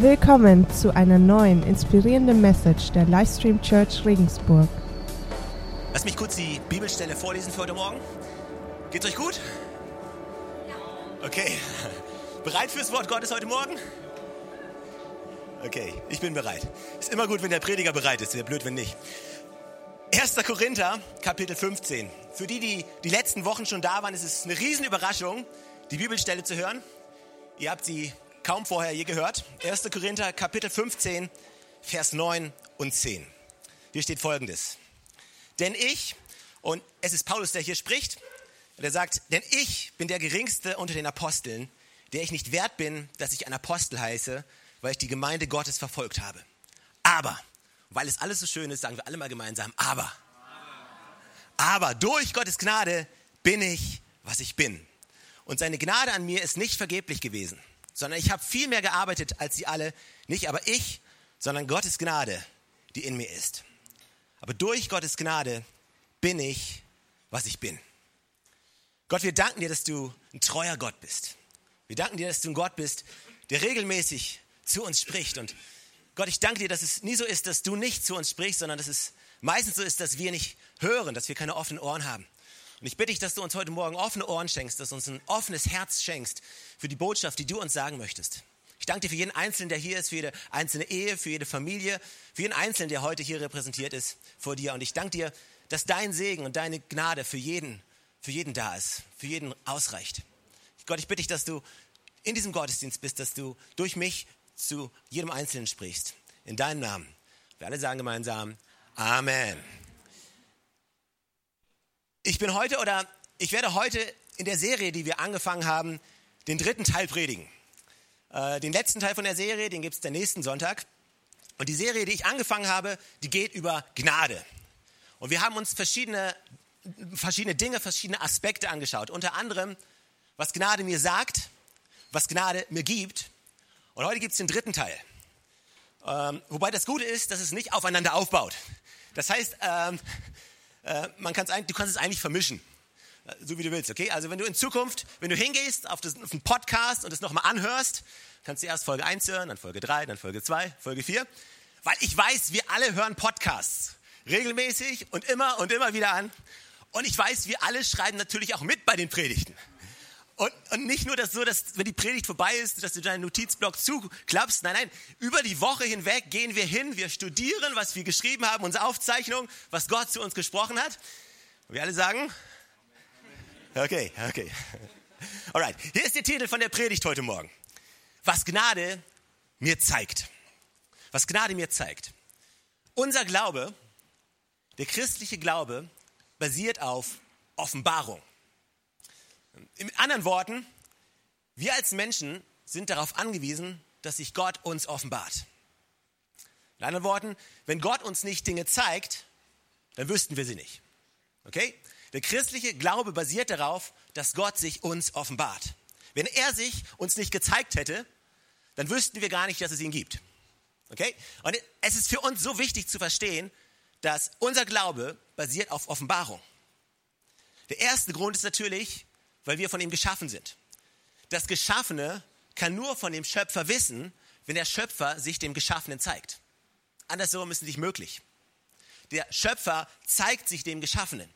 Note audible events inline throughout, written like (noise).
Willkommen zu einer neuen inspirierenden Message der Livestream Church Regensburg. Lass mich kurz die Bibelstelle vorlesen für heute Morgen. Geht's euch gut? Okay. Bereit fürs Wort Gottes heute Morgen? Okay, ich bin bereit. Ist immer gut, wenn der Prediger bereit ist. Wäre blöd, wenn nicht. 1. Korinther, Kapitel 15. Für die, die die letzten Wochen schon da waren, ist es eine Riesenüberraschung, die Bibelstelle zu hören. Ihr habt sie kaum vorher je gehört. 1. Korinther, Kapitel 15, Vers 9 und 10. Hier steht folgendes. Denn ich, und es ist Paulus, der hier spricht, der sagt, denn ich bin der Geringste unter den Aposteln, der ich nicht wert bin, dass ich ein Apostel heiße, weil ich die Gemeinde Gottes verfolgt habe. Aber, weil es alles so schön ist, sagen wir alle mal gemeinsam, aber. Aber durch Gottes Gnade bin ich, was ich bin. Und seine Gnade an mir ist nicht vergeblich gewesen, sondern ich habe viel mehr gearbeitet als sie alle. Nicht aber ich, sondern Gottes Gnade, die in mir ist. Aber durch Gottes Gnade bin ich, was ich bin. Gott, wir danken dir, dass du ein treuer Gott bist. Wir danken dir, dass du ein Gott bist, der regelmäßig zu uns spricht. Und Gott, ich danke dir, dass es nie so ist, dass du nicht zu uns sprichst, sondern dass es meistens so ist, dass wir nicht hören, dass wir keine offenen Ohren haben. Und ich bitte dich, dass du uns heute Morgen offene Ohren schenkst, dass du uns ein offenes Herz schenkst für die Botschaft, die du uns sagen möchtest. Ich danke dir für jeden Einzelnen, der hier ist, für jede einzelne Ehe, für jede Familie, für jeden Einzelnen, der heute hier repräsentiert ist vor dir. Und ich danke dir, dass dein Segen und deine Gnade für jeden, für jeden da ist, für jeden ausreicht. Gott, ich bitte dich, dass du in diesem Gottesdienst bist, dass du durch mich zu jedem Einzelnen sprichst. In deinem Namen. Wir alle sagen gemeinsam Amen. Ich bin heute oder ich werde heute in der Serie, die wir angefangen haben, den dritten Teil predigen. Äh, den letzten Teil von der Serie, den gibt es den nächsten Sonntag. Und die Serie, die ich angefangen habe, die geht über Gnade. Und wir haben uns verschiedene, verschiedene Dinge, verschiedene Aspekte angeschaut. Unter anderem, was Gnade mir sagt, was Gnade mir gibt. Und heute gibt es den dritten Teil. Ähm, wobei das Gute ist, dass es nicht aufeinander aufbaut. Das heißt, ähm, äh, man kann's, du kannst es eigentlich vermischen, äh, so wie du willst, okay? Also wenn du in Zukunft, wenn du hingehst auf, das, auf einen Podcast und es nochmal anhörst, kannst du erst Folge 1 hören, dann Folge 3, dann Folge 2, Folge 4. Weil ich weiß, wir alle hören Podcasts regelmäßig und immer und immer wieder an. Und ich weiß, wir alle schreiben natürlich auch mit bei den Predigten. Und, und nicht nur das so, dass wenn die Predigt vorbei ist, dass du deinen Notizblock zuklappst. Nein, nein, über die Woche hinweg gehen wir hin, wir studieren, was wir geschrieben haben, unsere Aufzeichnung, was Gott zu uns gesprochen hat. Und wir alle sagen, okay, okay. (laughs) Alright, hier ist der Titel von der Predigt heute Morgen. Was Gnade mir zeigt. Was Gnade mir zeigt. Unser Glaube, der christliche Glaube, basiert auf Offenbarung. In anderen Worten, wir als Menschen sind darauf angewiesen, dass sich Gott uns offenbart. In anderen Worten, wenn Gott uns nicht Dinge zeigt, dann wüssten wir sie nicht. Okay? Der christliche Glaube basiert darauf, dass Gott sich uns offenbart. Wenn er sich uns nicht gezeigt hätte, dann wüssten wir gar nicht, dass es ihn gibt. Okay? Und es ist für uns so wichtig zu verstehen, dass unser Glaube basiert auf Offenbarung. Der erste Grund ist natürlich, weil wir von ihm geschaffen sind. Das Geschaffene kann nur von dem Schöpfer wissen, wenn der Schöpfer sich dem Geschaffenen zeigt. Andersrum ist es nicht möglich. Der Schöpfer zeigt sich dem Geschaffenen.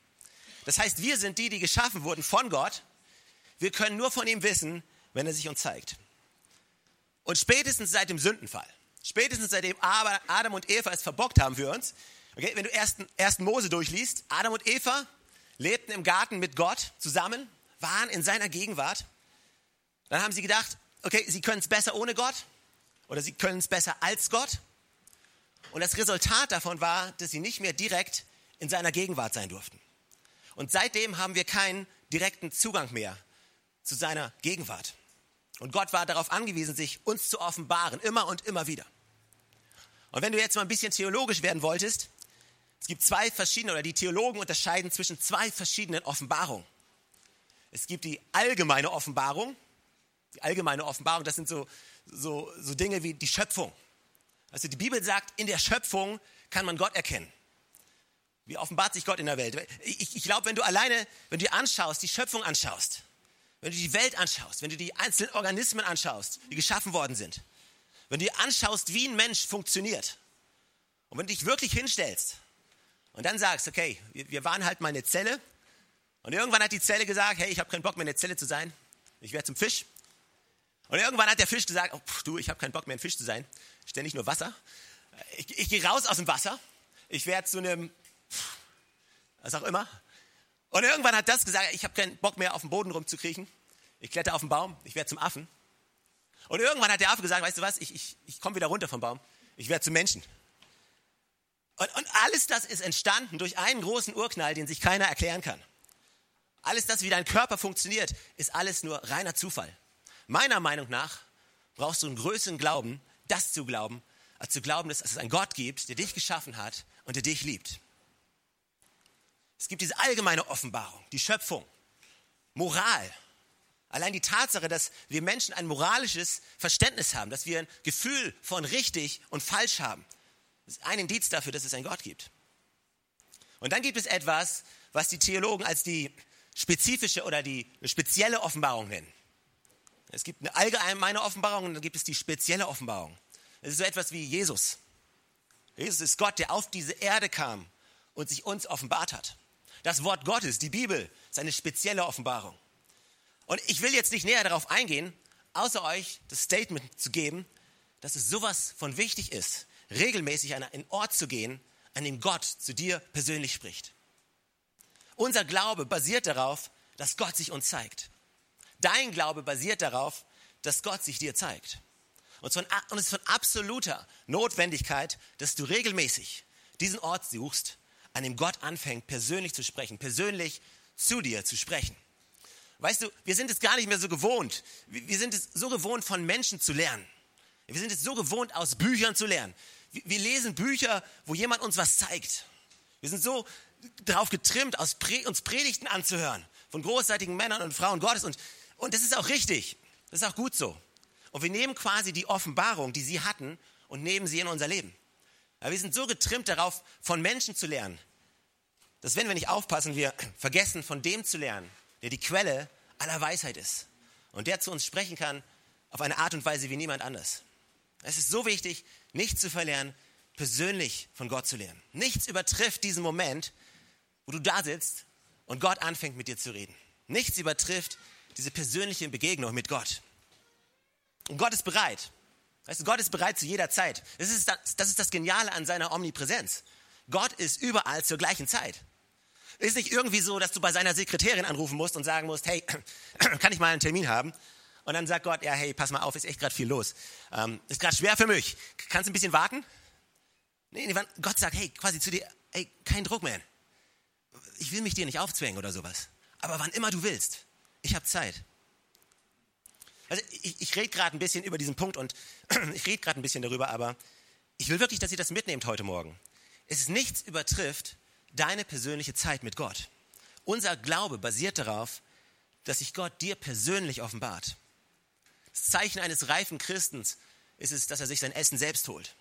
Das heißt, wir sind die, die geschaffen wurden von Gott. Wir können nur von ihm wissen, wenn er sich uns zeigt. Und spätestens seit dem Sündenfall, spätestens seitdem Adam und Eva es verbockt haben für uns, okay, wenn du ersten, ersten Mose durchliest, Adam und Eva lebten im Garten mit Gott zusammen, waren in seiner Gegenwart, dann haben sie gedacht, okay, sie können es besser ohne Gott oder sie können es besser als Gott. Und das Resultat davon war, dass sie nicht mehr direkt in seiner Gegenwart sein durften. Und seitdem haben wir keinen direkten Zugang mehr zu seiner Gegenwart. Und Gott war darauf angewiesen, sich uns zu offenbaren, immer und immer wieder. Und wenn du jetzt mal ein bisschen theologisch werden wolltest, es gibt zwei verschiedene, oder die Theologen unterscheiden zwischen zwei verschiedenen Offenbarungen. Es gibt die allgemeine Offenbarung. Die allgemeine Offenbarung, das sind so, so, so Dinge wie die Schöpfung. Also die Bibel sagt, in der Schöpfung kann man Gott erkennen. Wie offenbart sich Gott in der Welt? Ich, ich glaube, wenn du alleine, wenn du dir anschaust, die Schöpfung anschaust, wenn du die Welt anschaust, wenn du die einzelnen Organismen anschaust, die geschaffen worden sind, wenn du dir anschaust, wie ein Mensch funktioniert und wenn du dich wirklich hinstellst und dann sagst, okay, wir waren halt mal eine Zelle und irgendwann hat die Zelle gesagt, hey, ich habe keinen Bock mehr in der Zelle zu sein, ich werde zum Fisch. Und irgendwann hat der Fisch gesagt, oh, du, ich habe keinen Bock mehr ein Fisch zu sein, ständig nur Wasser. Ich, ich gehe raus aus dem Wasser, ich werde zu einem, was auch immer. Und irgendwann hat das gesagt, ich habe keinen Bock mehr auf dem Boden rumzukriechen, ich kletter auf den Baum, ich werde zum Affen. Und irgendwann hat der Affe gesagt, weißt du was, ich, ich, ich komme wieder runter vom Baum, ich werde zum Menschen. Und, und alles das ist entstanden durch einen großen Urknall, den sich keiner erklären kann. Alles das, wie dein Körper funktioniert, ist alles nur reiner Zufall. Meiner Meinung nach brauchst du einen größeren Glauben, das zu glauben, als zu glauben, dass es einen Gott gibt, der dich geschaffen hat und der dich liebt. Es gibt diese allgemeine Offenbarung, die Schöpfung, Moral. Allein die Tatsache, dass wir Menschen ein moralisches Verständnis haben, dass wir ein Gefühl von richtig und falsch haben, ist ein Indiz dafür, dass es einen Gott gibt. Und dann gibt es etwas, was die Theologen als die spezifische oder die spezielle Offenbarung nennen. Es gibt eine allgemeine Offenbarung und dann gibt es die spezielle Offenbarung. Es ist so etwas wie Jesus. Jesus ist Gott, der auf diese Erde kam und sich uns offenbart hat. Das Wort Gottes, die Bibel, ist eine spezielle Offenbarung. Und ich will jetzt nicht näher darauf eingehen, außer euch das Statement zu geben, dass es sowas von wichtig ist, regelmäßig an einen Ort zu gehen, an dem Gott zu dir persönlich spricht. Unser Glaube basiert darauf, dass Gott sich uns zeigt. Dein Glaube basiert darauf, dass Gott sich dir zeigt. Und es ist von absoluter Notwendigkeit, dass du regelmäßig diesen Ort suchst, an dem Gott anfängt, persönlich zu sprechen, persönlich zu dir zu sprechen. Weißt du, wir sind es gar nicht mehr so gewohnt. Wir sind es so gewohnt, von Menschen zu lernen. Wir sind es so gewohnt, aus Büchern zu lernen. Wir lesen Bücher, wo jemand uns was zeigt. Wir sind so darauf getrimmt, uns Predigten anzuhören von großartigen Männern und Frauen Gottes. Und, und das ist auch richtig. Das ist auch gut so. Und wir nehmen quasi die Offenbarung, die sie hatten, und nehmen sie in unser Leben. Aber wir sind so getrimmt darauf, von Menschen zu lernen, dass wenn wir nicht aufpassen, wir vergessen, von dem zu lernen, der die Quelle aller Weisheit ist und der zu uns sprechen kann auf eine Art und Weise wie niemand anders. Es ist so wichtig, nicht zu verlernen, persönlich von Gott zu lernen. Nichts übertrifft diesen Moment, wo du da sitzt und Gott anfängt mit dir zu reden. Nichts übertrifft diese persönliche Begegnung mit Gott. Und Gott ist bereit. Weißt du, Gott ist bereit zu jeder Zeit. Das ist das, das ist das Geniale an seiner Omnipräsenz. Gott ist überall zur gleichen Zeit. Ist nicht irgendwie so, dass du bei seiner Sekretärin anrufen musst und sagen musst, hey, (clears throat) kann ich mal einen Termin haben? Und dann sagt Gott, ja, hey, pass mal auf, ist echt gerade viel los. Ähm, ist gerade schwer für mich. Kannst du ein bisschen warten? Nee, nee, Gott sagt, hey, quasi zu dir, hey, kein Druck, man ich will mich dir nicht aufzwängen oder sowas. Aber wann immer du willst, ich habe Zeit. Also ich, ich rede gerade ein bisschen über diesen Punkt und (clears throat) ich rede gerade ein bisschen darüber, aber ich will wirklich, dass ihr das mitnehmt heute Morgen. Es ist nichts übertrifft deine persönliche Zeit mit Gott. Unser Glaube basiert darauf, dass sich Gott dir persönlich offenbart. Das Zeichen eines reifen Christens ist es, dass er sich sein Essen selbst holt,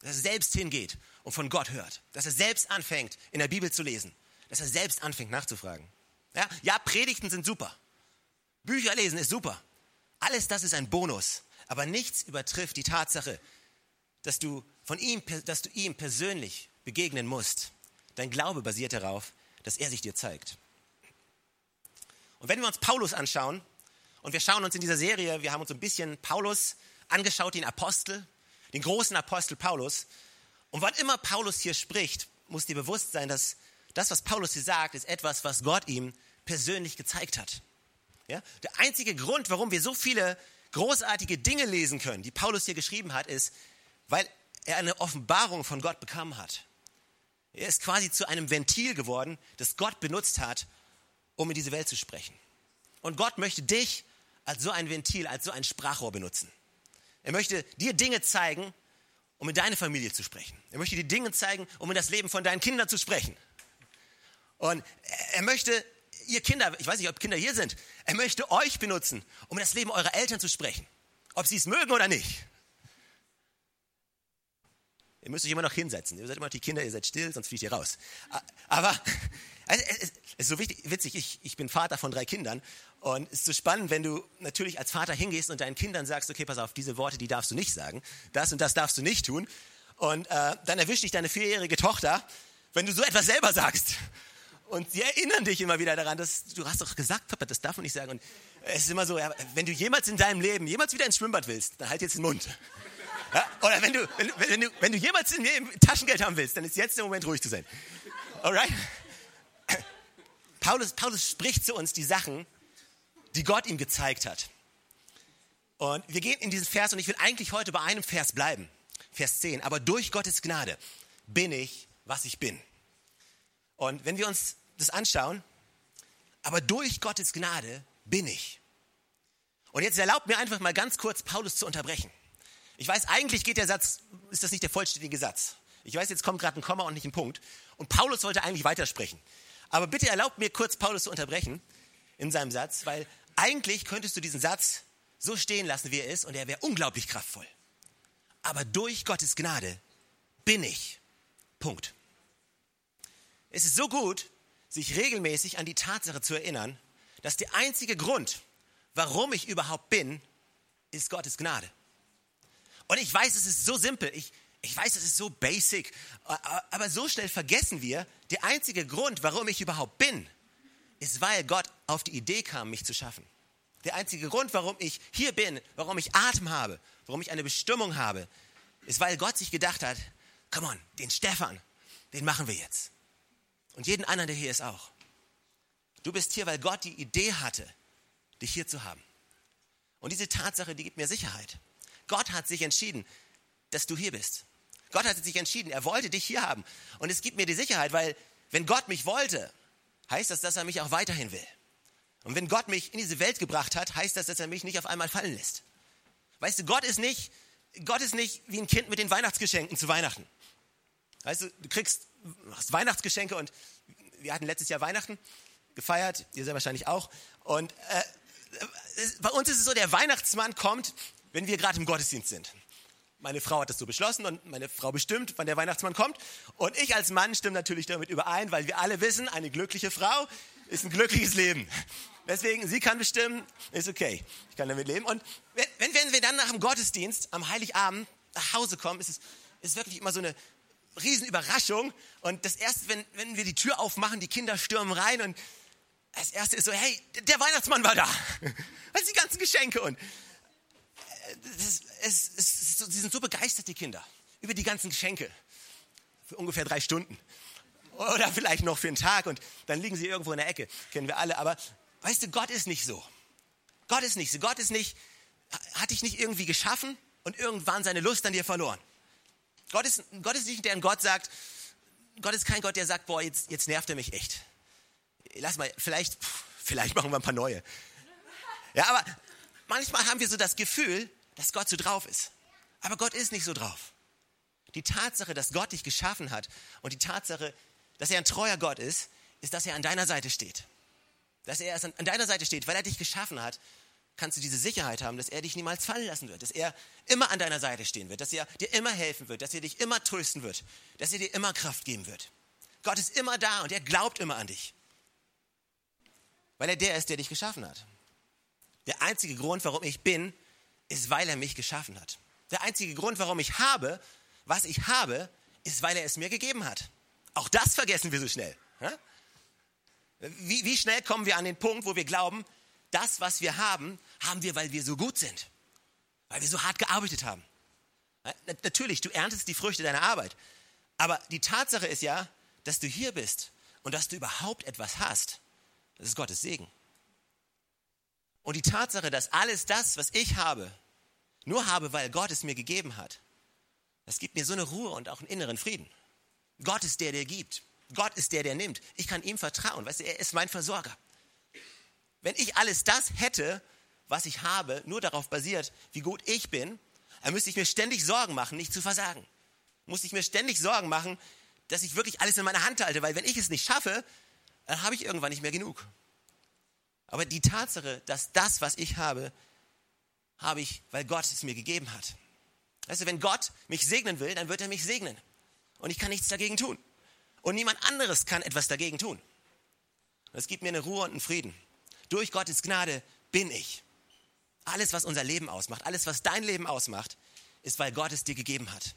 dass er selbst hingeht und von Gott hört, dass er selbst anfängt, in der Bibel zu lesen, dass er selbst anfängt nachzufragen. Ja, ja, Predigten sind super. Bücher lesen ist super. Alles das ist ein Bonus. Aber nichts übertrifft die Tatsache, dass du, von ihm, dass du ihm persönlich begegnen musst. Dein Glaube basiert darauf, dass er sich dir zeigt. Und wenn wir uns Paulus anschauen, und wir schauen uns in dieser Serie, wir haben uns ein bisschen Paulus angeschaut, den Apostel, den großen Apostel Paulus. Und wann immer Paulus hier spricht, muss dir bewusst sein, dass das, was Paulus hier sagt, ist etwas, was Gott ihm persönlich gezeigt hat. Ja? Der einzige Grund, warum wir so viele großartige Dinge lesen können, die Paulus hier geschrieben hat, ist, weil er eine Offenbarung von Gott bekommen hat. Er ist quasi zu einem Ventil geworden, das Gott benutzt hat, um in diese Welt zu sprechen. Und Gott möchte dich als so ein Ventil, als so ein Sprachrohr benutzen. Er möchte dir Dinge zeigen, um in deine Familie zu sprechen. Er möchte dir Dinge zeigen, um in das Leben von deinen Kindern zu sprechen. Und er möchte, ihr Kinder, ich weiß nicht, ob Kinder hier sind, er möchte euch benutzen, um das Leben eurer Eltern zu sprechen. Ob sie es mögen oder nicht. Ihr müsst euch immer noch hinsetzen. Ihr seid immer noch die Kinder, ihr seid still, sonst fliegt ihr raus. Aber also, es ist so wichtig, witzig, ich, ich bin Vater von drei Kindern und es ist so spannend, wenn du natürlich als Vater hingehst und deinen Kindern sagst, okay, pass auf, diese Worte, die darfst du nicht sagen, das und das darfst du nicht tun. Und äh, dann erwischt dich deine vierjährige Tochter, wenn du so etwas selber sagst. Und sie erinnern dich immer wieder daran, dass du hast doch gesagt, Papa, das darf man nicht sagen. Und es ist immer so, ja, wenn du jemals in deinem Leben jemals wieder ins Schwimmbad willst, dann halt jetzt den Mund. Ja? Oder wenn du, wenn, wenn, du, wenn du jemals in Leben Taschengeld haben willst, dann ist jetzt der Moment, ruhig zu sein. Alright? Paulus, Paulus spricht zu uns die Sachen, die Gott ihm gezeigt hat. Und wir gehen in diesen Vers und ich will eigentlich heute bei einem Vers bleiben. Vers 10. Aber durch Gottes Gnade bin ich, was ich bin. Und wenn wir uns das anschauen, aber durch Gottes Gnade bin ich. Und jetzt erlaubt mir einfach mal ganz kurz Paulus zu unterbrechen. Ich weiß, eigentlich geht der Satz, ist das nicht der vollständige Satz. Ich weiß, jetzt kommt gerade ein Komma und nicht ein Punkt. Und Paulus wollte eigentlich weitersprechen. Aber bitte erlaubt mir kurz Paulus zu unterbrechen in seinem Satz, weil eigentlich könntest du diesen Satz so stehen lassen, wie er ist, und er wäre unglaublich kraftvoll. Aber durch Gottes Gnade bin ich. Punkt. Es ist so gut, sich regelmäßig an die Tatsache zu erinnern, dass der einzige Grund, warum ich überhaupt bin, ist Gottes Gnade. Und ich weiß, es ist so simpel, ich, ich weiß, es ist so basic, aber so schnell vergessen wir, der einzige Grund, warum ich überhaupt bin, ist, weil Gott auf die Idee kam, mich zu schaffen. Der einzige Grund, warum ich hier bin, warum ich Atem habe, warum ich eine Bestimmung habe, ist, weil Gott sich gedacht hat, come on, den Stefan, den machen wir jetzt. Und jeden anderen, der hier ist auch. Du bist hier, weil Gott die Idee hatte, dich hier zu haben. Und diese Tatsache, die gibt mir Sicherheit. Gott hat sich entschieden, dass du hier bist. Gott hat sich entschieden, er wollte dich hier haben. Und es gibt mir die Sicherheit, weil wenn Gott mich wollte, heißt das, dass er mich auch weiterhin will. Und wenn Gott mich in diese Welt gebracht hat, heißt das, dass er mich nicht auf einmal fallen lässt. Weißt du, Gott ist nicht, Gott ist nicht wie ein Kind mit den Weihnachtsgeschenken zu Weihnachten. Weißt du, du kriegst Weihnachtsgeschenke und wir hatten letztes Jahr Weihnachten gefeiert, ihr sehr wahrscheinlich auch. Und äh, bei uns ist es so, der Weihnachtsmann kommt, wenn wir gerade im Gottesdienst sind. Meine Frau hat das so beschlossen und meine Frau bestimmt, wann der Weihnachtsmann kommt. Und ich als Mann stimme natürlich damit überein, weil wir alle wissen, eine glückliche Frau ist ein glückliches Leben. Deswegen, sie kann bestimmen, ist okay. Ich kann damit leben. Und wenn, wenn wir dann nach dem Gottesdienst am Heiligabend nach Hause kommen, ist es ist wirklich immer so eine Riesenüberraschung. Und das erste, wenn, wenn wir die Tür aufmachen, die Kinder stürmen rein und das erste ist so, hey, der Weihnachtsmann war da. (laughs) Was die ganzen Geschenke? Und äh, es, es, es, sie sind so begeistert, die Kinder, über die ganzen Geschenke. Für ungefähr drei Stunden. Oder vielleicht noch für einen Tag und dann liegen sie irgendwo in der Ecke. Kennen wir alle. Aber weißt du, Gott ist nicht so. Gott ist nicht so. Gott ist nicht, hat dich nicht irgendwie geschaffen und irgendwann seine Lust an dir verloren. Gott ist, Gott ist nicht der Gott sagt, Gott ist kein Gott, der sagt, boah, jetzt, jetzt nervt er mich echt. Lass mal, vielleicht, vielleicht machen wir ein paar neue. Ja, aber manchmal haben wir so das Gefühl, dass Gott so drauf ist. Aber Gott ist nicht so drauf. Die Tatsache, dass Gott dich geschaffen hat und die Tatsache, dass er ein treuer Gott ist, ist, dass er an deiner Seite steht. Dass er an deiner Seite steht, weil er dich geschaffen hat kannst du diese Sicherheit haben, dass er dich niemals fallen lassen wird, dass er immer an deiner Seite stehen wird, dass er dir immer helfen wird, dass er dich immer trösten wird, dass er dir immer Kraft geben wird. Gott ist immer da und er glaubt immer an dich, weil er der ist, der dich geschaffen hat. Der einzige Grund, warum ich bin, ist, weil er mich geschaffen hat. Der einzige Grund, warum ich habe, was ich habe, ist, weil er es mir gegeben hat. Auch das vergessen wir so schnell. Wie, wie schnell kommen wir an den Punkt, wo wir glauben, das, was wir haben, haben wir, weil wir so gut sind, weil wir so hart gearbeitet haben. Natürlich, du erntest die Früchte deiner Arbeit, aber die Tatsache ist ja, dass du hier bist und dass du überhaupt etwas hast. Das ist Gottes Segen. Und die Tatsache, dass alles das, was ich habe, nur habe, weil Gott es mir gegeben hat, das gibt mir so eine Ruhe und auch einen inneren Frieden. Gott ist der, der gibt. Gott ist der, der nimmt. Ich kann ihm vertrauen. Weißt du, er ist mein Versorger. Wenn ich alles das hätte, was ich habe, nur darauf basiert, wie gut ich bin, dann müsste ich mir ständig Sorgen machen, nicht zu versagen. Muss ich mir ständig Sorgen machen, dass ich wirklich alles in meiner Hand halte, weil wenn ich es nicht schaffe, dann habe ich irgendwann nicht mehr genug. Aber die Tatsache, dass das, was ich habe, habe ich, weil Gott es mir gegeben hat. Weißt du, wenn Gott mich segnen will, dann wird er mich segnen. Und ich kann nichts dagegen tun. Und niemand anderes kann etwas dagegen tun. Es gibt mir eine Ruhe und einen Frieden. Durch Gottes Gnade bin ich. Alles, was unser Leben ausmacht, alles, was dein Leben ausmacht, ist, weil Gott es dir gegeben hat.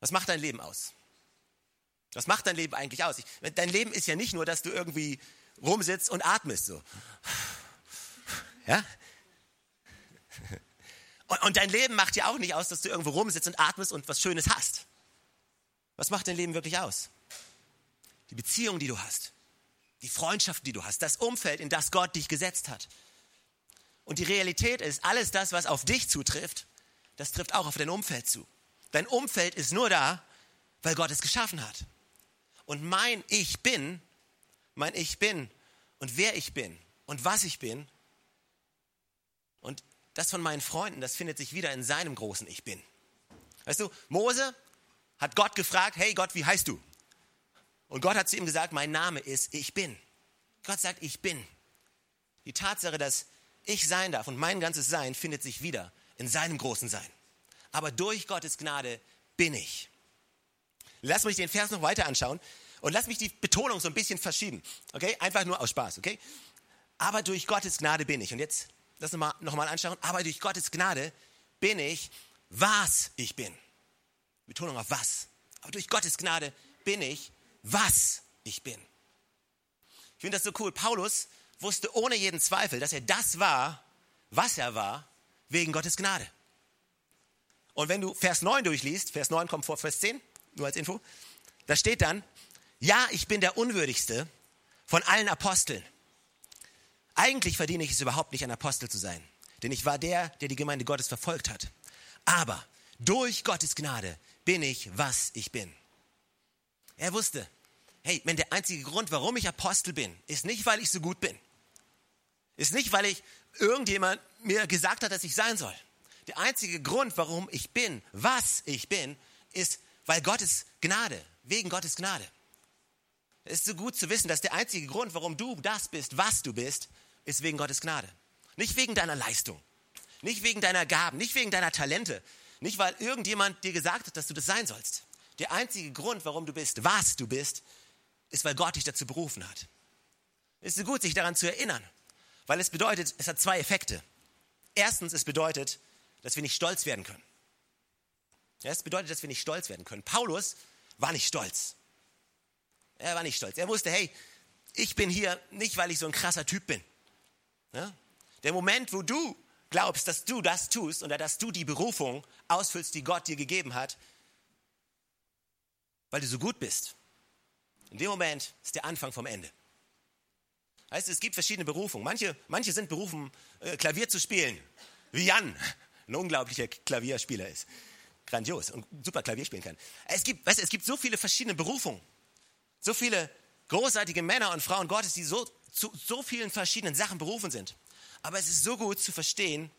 Was macht dein Leben aus? Was macht dein Leben eigentlich aus? Ich, dein Leben ist ja nicht nur, dass du irgendwie rumsitzt und atmest so. Ja? Und, und dein Leben macht ja auch nicht aus, dass du irgendwo rumsitzt und atmest und was Schönes hast. Was macht dein Leben wirklich aus? Die Beziehung, die du hast, die Freundschaften, die du hast, das Umfeld, in das Gott dich gesetzt hat. Und die Realität ist, alles das, was auf dich zutrifft, das trifft auch auf dein Umfeld zu. Dein Umfeld ist nur da, weil Gott es geschaffen hat. Und mein Ich bin, mein Ich bin und wer ich bin und was ich bin und das von meinen Freunden, das findet sich wieder in seinem großen Ich bin. Weißt du, Mose hat Gott gefragt, hey Gott, wie heißt du? Und Gott hat zu ihm gesagt, mein Name ist Ich bin. Gott sagt, ich bin. Die Tatsache, dass ich sein darf und mein ganzes Sein findet sich wieder in seinem großen Sein. Aber durch Gottes Gnade bin ich. Lass mich den Vers noch weiter anschauen und lass mich die Betonung so ein bisschen verschieben. Okay? Einfach nur aus Spaß, okay? Aber durch Gottes Gnade bin ich. Und jetzt lass uns noch mal anschauen. Aber durch Gottes Gnade bin ich, was ich bin. Betonung auf was. Aber durch Gottes Gnade bin ich, was ich bin. Ich finde das so cool. Paulus wusste ohne jeden Zweifel, dass er das war, was er war, wegen Gottes Gnade. Und wenn du Vers 9 durchliest, Vers 9 kommt vor Vers 10, nur als Info, da steht dann, ja, ich bin der Unwürdigste von allen Aposteln. Eigentlich verdiene ich es überhaupt nicht, ein Apostel zu sein, denn ich war der, der die Gemeinde Gottes verfolgt hat. Aber durch Gottes Gnade bin ich, was ich bin. Er wusste, hey, wenn der einzige Grund, warum ich Apostel bin, ist nicht, weil ich so gut bin, ist nicht, weil ich irgendjemand mir gesagt hat, dass ich sein soll. Der einzige Grund, warum ich bin, was ich bin, ist, weil Gottes Gnade, wegen Gottes Gnade. Es ist so gut zu wissen, dass der einzige Grund, warum du das bist, was du bist, ist wegen Gottes Gnade. Nicht wegen deiner Leistung, nicht wegen deiner Gaben, nicht wegen deiner Talente, nicht weil irgendjemand dir gesagt hat, dass du das sein sollst. Der einzige Grund, warum du bist, was du bist, ist, weil Gott dich dazu berufen hat. Es ist gut, sich daran zu erinnern, weil es bedeutet, es hat zwei Effekte. Erstens, es bedeutet, dass wir nicht stolz werden können. Es bedeutet, dass wir nicht stolz werden können. Paulus war nicht stolz. Er war nicht stolz. Er wusste, hey, ich bin hier nicht, weil ich so ein krasser Typ bin. Ja? Der Moment, wo du glaubst, dass du das tust oder dass du die Berufung ausfüllst, die Gott dir gegeben hat, weil du so gut bist, in dem Moment ist der Anfang vom Ende. Heißt, es gibt verschiedene Berufungen. Manche, manche sind berufen, äh, Klavier zu spielen, wie Jan, (laughs) ein unglaublicher Klavierspieler ist. Grandios und super Klavier spielen kann. Es gibt, weißt, es gibt so viele verschiedene Berufungen. So viele großartige Männer und Frauen Gottes, die so, zu so vielen verschiedenen Sachen berufen sind. Aber es ist so gut zu verstehen,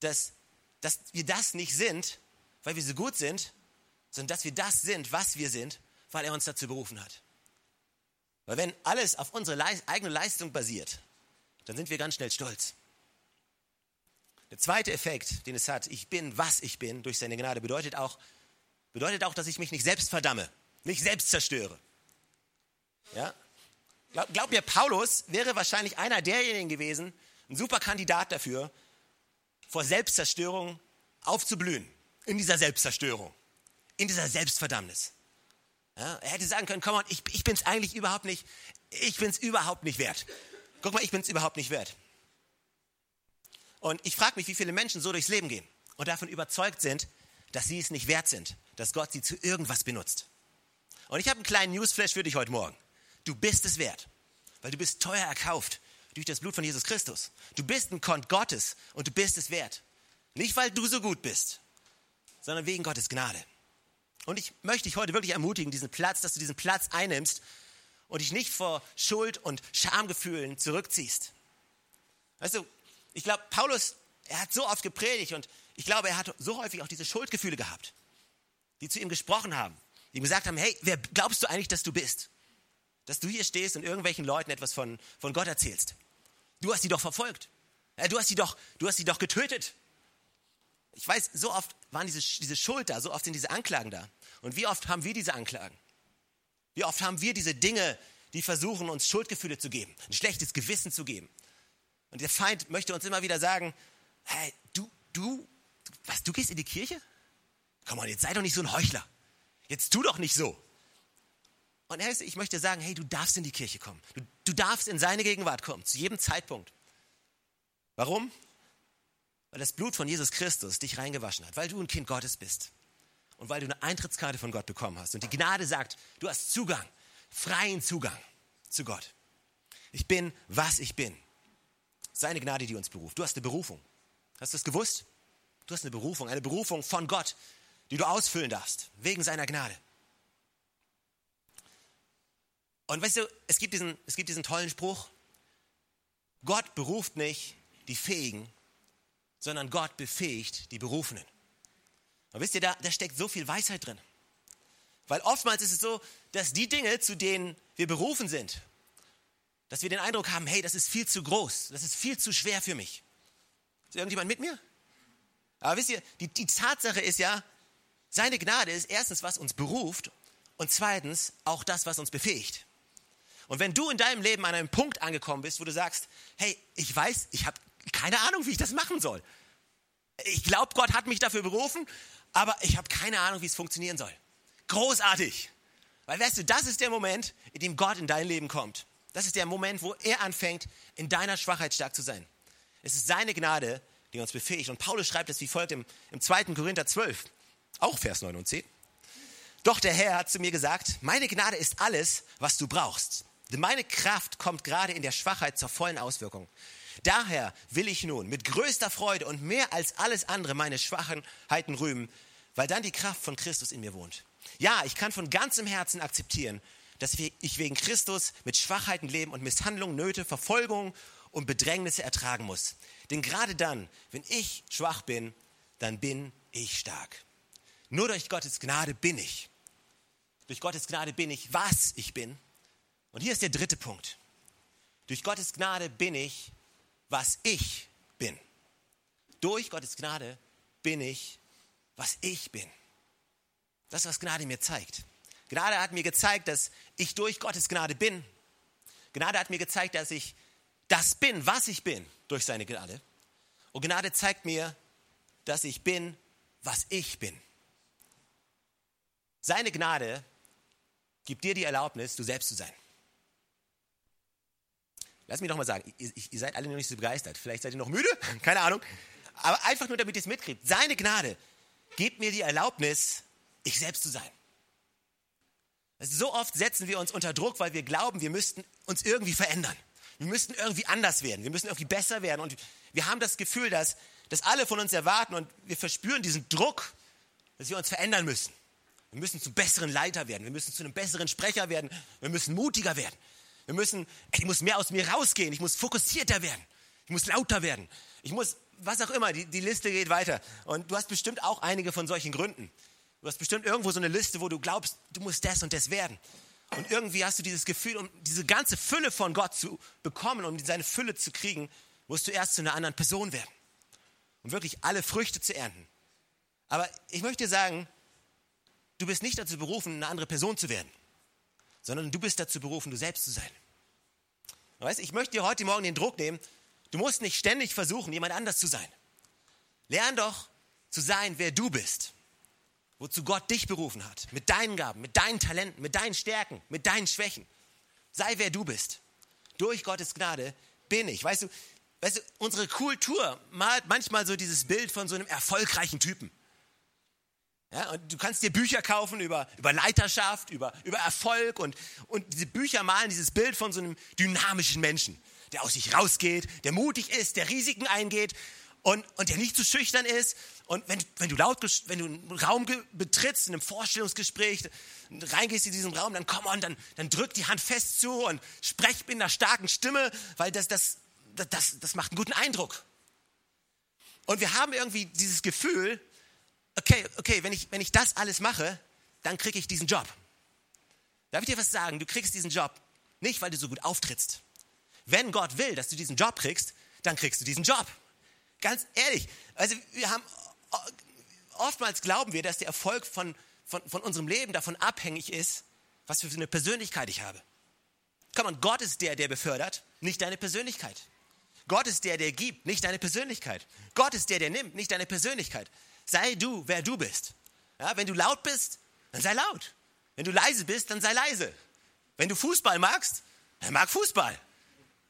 dass, dass wir das nicht sind, weil wir so gut sind, sondern dass wir das sind, was wir sind, weil er uns dazu berufen hat. Weil wenn alles auf unsere eigene Leistung basiert, dann sind wir ganz schnell stolz. Der zweite Effekt, den es hat, ich bin, was ich bin, durch seine Gnade, bedeutet auch, bedeutet auch, dass ich mich nicht selbst verdamme nicht selbst zerstöre. Ja? Glaub, glaub mir, Paulus wäre wahrscheinlich einer derjenigen gewesen, ein super Kandidat dafür, vor Selbstzerstörung aufzublühen. In dieser Selbstzerstörung. In dieser Selbstverdammnis. Ja? Er hätte sagen können, komm on, ich, ich bin es eigentlich überhaupt nicht, ich bin es überhaupt nicht wert. Guck mal, ich bin es überhaupt nicht wert. Und ich frage mich, wie viele Menschen so durchs Leben gehen und davon überzeugt sind, dass sie es nicht wert sind, dass Gott sie zu irgendwas benutzt. Und ich habe einen kleinen Newsflash für dich heute Morgen. Du bist es wert, weil du bist teuer erkauft durch das Blut von Jesus Christus. Du bist ein Kont Gottes und du bist es wert. Nicht, weil du so gut bist, sondern wegen Gottes Gnade. Und ich möchte dich heute wirklich ermutigen, diesen Platz, dass du diesen Platz einnimmst und dich nicht vor Schuld und Schamgefühlen zurückziehst. Weißt du, ich glaube, Paulus, er hat so oft gepredigt und ich glaube, er hat so häufig auch diese Schuldgefühle gehabt, die zu ihm gesprochen haben die ihm gesagt haben, hey, wer glaubst du eigentlich, dass du bist? Dass du hier stehst und irgendwelchen Leuten etwas von, von Gott erzählst. Du hast sie doch verfolgt. Du hast sie doch, du hast sie doch getötet. Ich weiß, so oft waren diese, diese Schuld da, so oft sind diese Anklagen da. Und wie oft haben wir diese Anklagen? Wie oft haben wir diese Dinge, die versuchen, uns Schuldgefühle zu geben, ein schlechtes Gewissen zu geben. Und der Feind möchte uns immer wieder sagen, hey, du, du, was, du gehst in die Kirche? Komm mal, jetzt sei doch nicht so ein Heuchler. Jetzt tu doch nicht so. Und er ist, ich möchte sagen, hey, du darfst in die Kirche kommen. Du, du darfst in seine Gegenwart kommen, zu jedem Zeitpunkt. Warum? Weil das Blut von Jesus Christus dich reingewaschen hat, weil du ein Kind Gottes bist und weil du eine Eintrittskarte von Gott bekommen hast. Und die Gnade sagt, du hast Zugang, freien Zugang zu Gott. Ich bin, was ich bin. Seine Gnade, die uns beruft. Du hast eine Berufung. Hast du das gewusst? Du hast eine Berufung, eine Berufung von Gott, die du ausfüllen darfst, wegen seiner Gnade. Und weißt du, es gibt diesen, es gibt diesen tollen Spruch, Gott beruft nicht die Fähigen, sondern Gott befähigt die Berufenen. Und wisst ihr, da, da steckt so viel Weisheit drin. Weil oftmals ist es so, dass die Dinge, zu denen wir berufen sind, dass wir den Eindruck haben, hey, das ist viel zu groß, das ist viel zu schwer für mich. Ist irgendjemand mit mir? Aber wisst ihr, die, die Tatsache ist ja, seine Gnade ist erstens, was uns beruft und zweitens auch das, was uns befähigt. Und wenn du in deinem Leben an einem Punkt angekommen bist, wo du sagst, hey, ich weiß, ich habe keine Ahnung, wie ich das machen soll. Ich glaube, Gott hat mich dafür berufen, aber ich habe keine Ahnung, wie es funktionieren soll. Großartig. Weil weißt du, das ist der Moment, in dem Gott in dein Leben kommt. Das ist der Moment, wo er anfängt, in deiner Schwachheit stark zu sein. Es ist seine Gnade, die uns befähigt. Und Paulus schreibt es wie folgt im, im 2. Korinther 12, auch Vers 9 und 10. Doch der Herr hat zu mir gesagt, meine Gnade ist alles, was du brauchst. Denn meine Kraft kommt gerade in der Schwachheit zur vollen Auswirkung. Daher will ich nun mit größter Freude und mehr als alles andere meine Schwachheiten rühmen, weil dann die Kraft von Christus in mir wohnt. Ja, ich kann von ganzem Herzen akzeptieren, dass ich wegen Christus mit Schwachheiten leben und Misshandlungen, Nöte, Verfolgung und Bedrängnisse ertragen muss. Denn gerade dann, wenn ich schwach bin, dann bin ich stark. Nur durch Gottes Gnade bin ich. Durch Gottes Gnade bin ich, was ich bin. Und hier ist der dritte Punkt. Durch Gottes Gnade bin ich, was ich bin. Durch Gottes Gnade bin ich, was ich bin. Das was Gnade mir zeigt. Gnade hat mir gezeigt, dass ich durch Gottes Gnade bin. Gnade hat mir gezeigt, dass ich das bin, was ich bin, durch seine Gnade. Und Gnade zeigt mir, dass ich bin, was ich bin. Seine Gnade gibt dir die Erlaubnis, du selbst zu sein. Lass mich doch mal sagen, ihr, ihr, seid alle noch nicht so begeistert. Vielleicht seid ihr noch müde, (laughs) keine Ahnung. Aber einfach nur, damit ihr es mitkriegt. Seine Gnade gibt mir die Erlaubnis, ich selbst zu sein. So oft setzen wir uns unter Druck, weil wir glauben, wir müssten uns irgendwie verändern. Wir müssten irgendwie anders werden. Wir müssen irgendwie besser werden. Und wir haben das Gefühl, dass, dass alle von uns erwarten und wir verspüren diesen Druck, dass wir uns verändern müssen. Wir müssen zu besseren Leiter werden. Wir müssen zu einem besseren Sprecher werden. Wir müssen mutiger werden. Wir müssen, ich muss mehr aus mir rausgehen. Ich muss fokussierter werden. Ich muss lauter werden. Ich muss, was auch immer, die, die Liste geht weiter. Und du hast bestimmt auch einige von solchen Gründen. Du hast bestimmt irgendwo so eine Liste, wo du glaubst, du musst das und das werden. Und irgendwie hast du dieses Gefühl, um diese ganze Fülle von Gott zu bekommen, um seine Fülle zu kriegen, musst du erst zu einer anderen Person werden. Um wirklich alle Früchte zu ernten. Aber ich möchte dir sagen, du bist nicht dazu berufen, eine andere Person zu werden sondern du bist dazu berufen, du selbst zu sein. Weißt, ich möchte dir heute Morgen den Druck nehmen, du musst nicht ständig versuchen, jemand anders zu sein. Lern doch zu sein, wer du bist, wozu Gott dich berufen hat, mit deinen Gaben, mit deinen Talenten, mit deinen Stärken, mit deinen Schwächen. Sei, wer du bist. Durch Gottes Gnade bin ich. Weißt du, weißt du, unsere Kultur malt manchmal so dieses Bild von so einem erfolgreichen Typen. Ja, und du kannst dir Bücher kaufen über, über Leiterschaft, über, über Erfolg und, und diese Bücher malen dieses Bild von so einem dynamischen Menschen, der aus sich rausgeht, der mutig ist, der Risiken eingeht und, und der nicht zu schüchtern ist. Und wenn, wenn du laut, wenn du einen Raum betrittst, in einem Vorstellungsgespräch, reingehst in diesen Raum, dann komm on, dann, dann drück die Hand fest zu und sprech mit einer starken Stimme, weil das, das, das, das macht einen guten Eindruck. Und wir haben irgendwie dieses Gefühl, okay, okay, wenn ich, wenn ich das alles mache, dann kriege ich diesen Job. Darf ich dir was sagen? Du kriegst diesen Job nicht, weil du so gut auftrittst. Wenn Gott will, dass du diesen Job kriegst, dann kriegst du diesen Job. Ganz ehrlich. Also wir haben, oftmals glauben wir, dass der Erfolg von, von, von unserem Leben davon abhängig ist, was für eine Persönlichkeit ich habe. Komm on, Gott ist der, der befördert, nicht deine Persönlichkeit. Gott ist der, der gibt, nicht deine Persönlichkeit. Gott ist der, der nimmt, nicht deine Persönlichkeit. Sei du, wer du bist. Ja, wenn du laut bist, dann sei laut. Wenn du leise bist, dann sei leise. Wenn du Fußball magst, dann mag Fußball.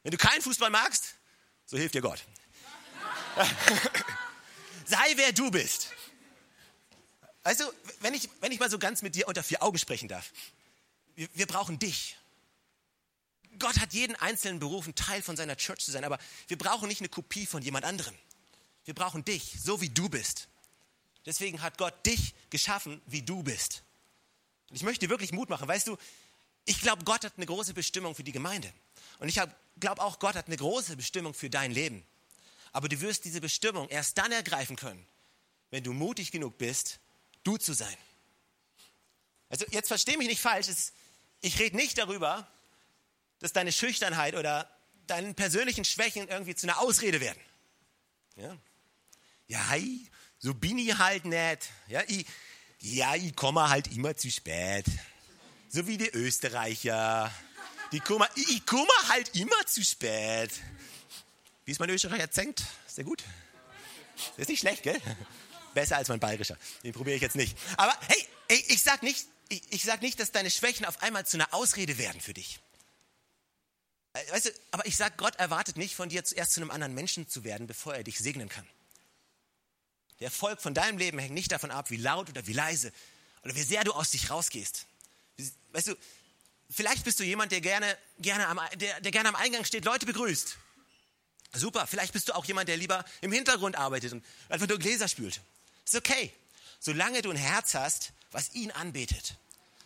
Wenn du keinen Fußball magst, so hilft dir Gott. (laughs) sei wer du bist. Also, wenn ich, wenn ich mal so ganz mit dir unter vier Augen sprechen darf, wir, wir brauchen dich. Gott hat jeden Einzelnen berufen, Teil von seiner Church zu sein, aber wir brauchen nicht eine Kopie von jemand anderem. Wir brauchen dich, so wie du bist. Deswegen hat Gott dich geschaffen, wie du bist. Und ich möchte dir wirklich Mut machen. Weißt du, ich glaube, Gott hat eine große Bestimmung für die Gemeinde. Und ich glaube auch, Gott hat eine große Bestimmung für dein Leben. Aber du wirst diese Bestimmung erst dann ergreifen können, wenn du mutig genug bist, du zu sein. Also jetzt versteh mich nicht falsch. Ich rede nicht darüber, dass deine Schüchternheit oder deine persönlichen Schwächen irgendwie zu einer Ausrede werden. Ja, ja hi, so bin ich halt nicht. Ja, ich, ja, ich komme halt immer zu spät. So wie die Österreicher. Die kommen, ich komme halt immer zu spät. Wie ist mein Österreicher Akzent? Ist der gut? ist nicht schlecht, gell? Besser als mein bayerischer. Den probiere ich jetzt nicht. Aber hey, ich sag nicht, ich, ich sag nicht, dass deine Schwächen auf einmal zu einer Ausrede werden für dich. Äh, weißt du, aber ich sage, Gott erwartet nicht von dir zuerst zu einem anderen Menschen zu werden, bevor er dich segnen kann. Der Erfolg von deinem Leben hängt nicht davon ab, wie laut oder wie leise oder wie sehr du aus dich rausgehst. Weißt du, vielleicht bist du jemand, der gerne, gerne, am, der, der gerne am Eingang steht, Leute begrüßt. Super, vielleicht bist du auch jemand, der lieber im Hintergrund arbeitet und einfach nur Gläser spült. Ist okay, solange du ein Herz hast, was ihn anbetet.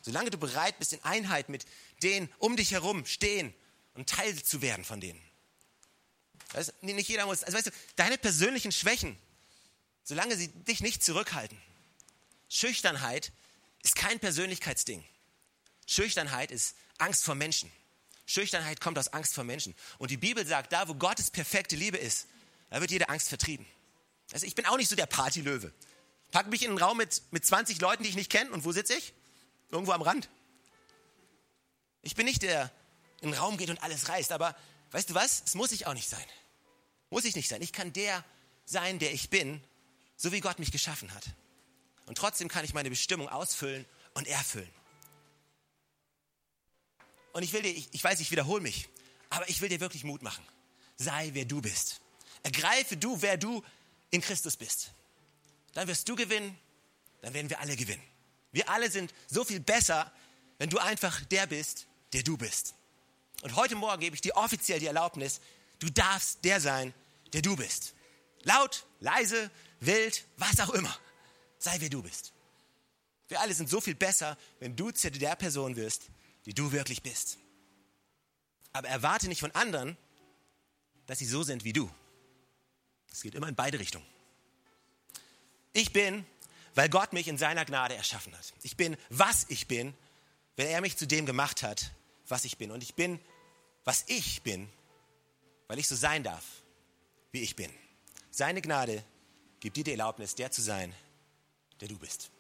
Solange du bereit bist, in Einheit mit denen um dich herum stehen und Teil zu werden von denen. Weißt, nicht jeder muss, also weißt du, deine persönlichen Schwächen, solange sie dich nicht zurückhalten. Schüchternheit ist kein Persönlichkeitsding. Schüchternheit ist Angst vor Menschen. Schüchternheit kommt aus Angst vor Menschen. Und die Bibel sagt, da wo Gottes perfekte Liebe ist, da wird jede Angst vertrieben. Also ich bin auch nicht so der Partylöwe. Pack mich in einen Raum mit, mit 20 Leuten, die ich nicht kenne. Und wo sitze ich? Irgendwo am Rand. Ich bin nicht der, in den Raum geht und alles reißt. Aber weißt du was? Es muss ich auch nicht sein. Muss ich nicht sein. Ich kann der sein, der ich bin, so wie Gott mich geschaffen hat. Und trotzdem kann ich meine Bestimmung ausfüllen und erfüllen. Und ich will dir, ich, ich weiß, ich wiederhole mich, aber ich will dir wirklich Mut machen. Sei, wer du bist. Ergreife du, wer du in Christus bist. Dann wirst du gewinnen, dann werden wir alle gewinnen. Wir alle sind so viel besser, wenn du einfach der bist, der du bist. Und heute Morgen gebe ich dir offiziell die Erlaubnis, du darfst der sein, der du bist. Laut, leise, wild, was auch immer. Sei wer du bist. Wir alle sind so viel besser, wenn du zu der Person wirst, die du wirklich bist. Aber erwarte nicht von anderen, dass sie so sind wie du. Es geht immer in beide Richtungen. Ich bin, weil Gott mich in seiner Gnade erschaffen hat. Ich bin, was ich bin, weil er mich zu dem gemacht hat, was ich bin. Und ich bin, was ich bin, weil ich so sein darf, wie ich bin. Seine Gnade gibt dir die Erlaubnis, der zu sein, der du bist.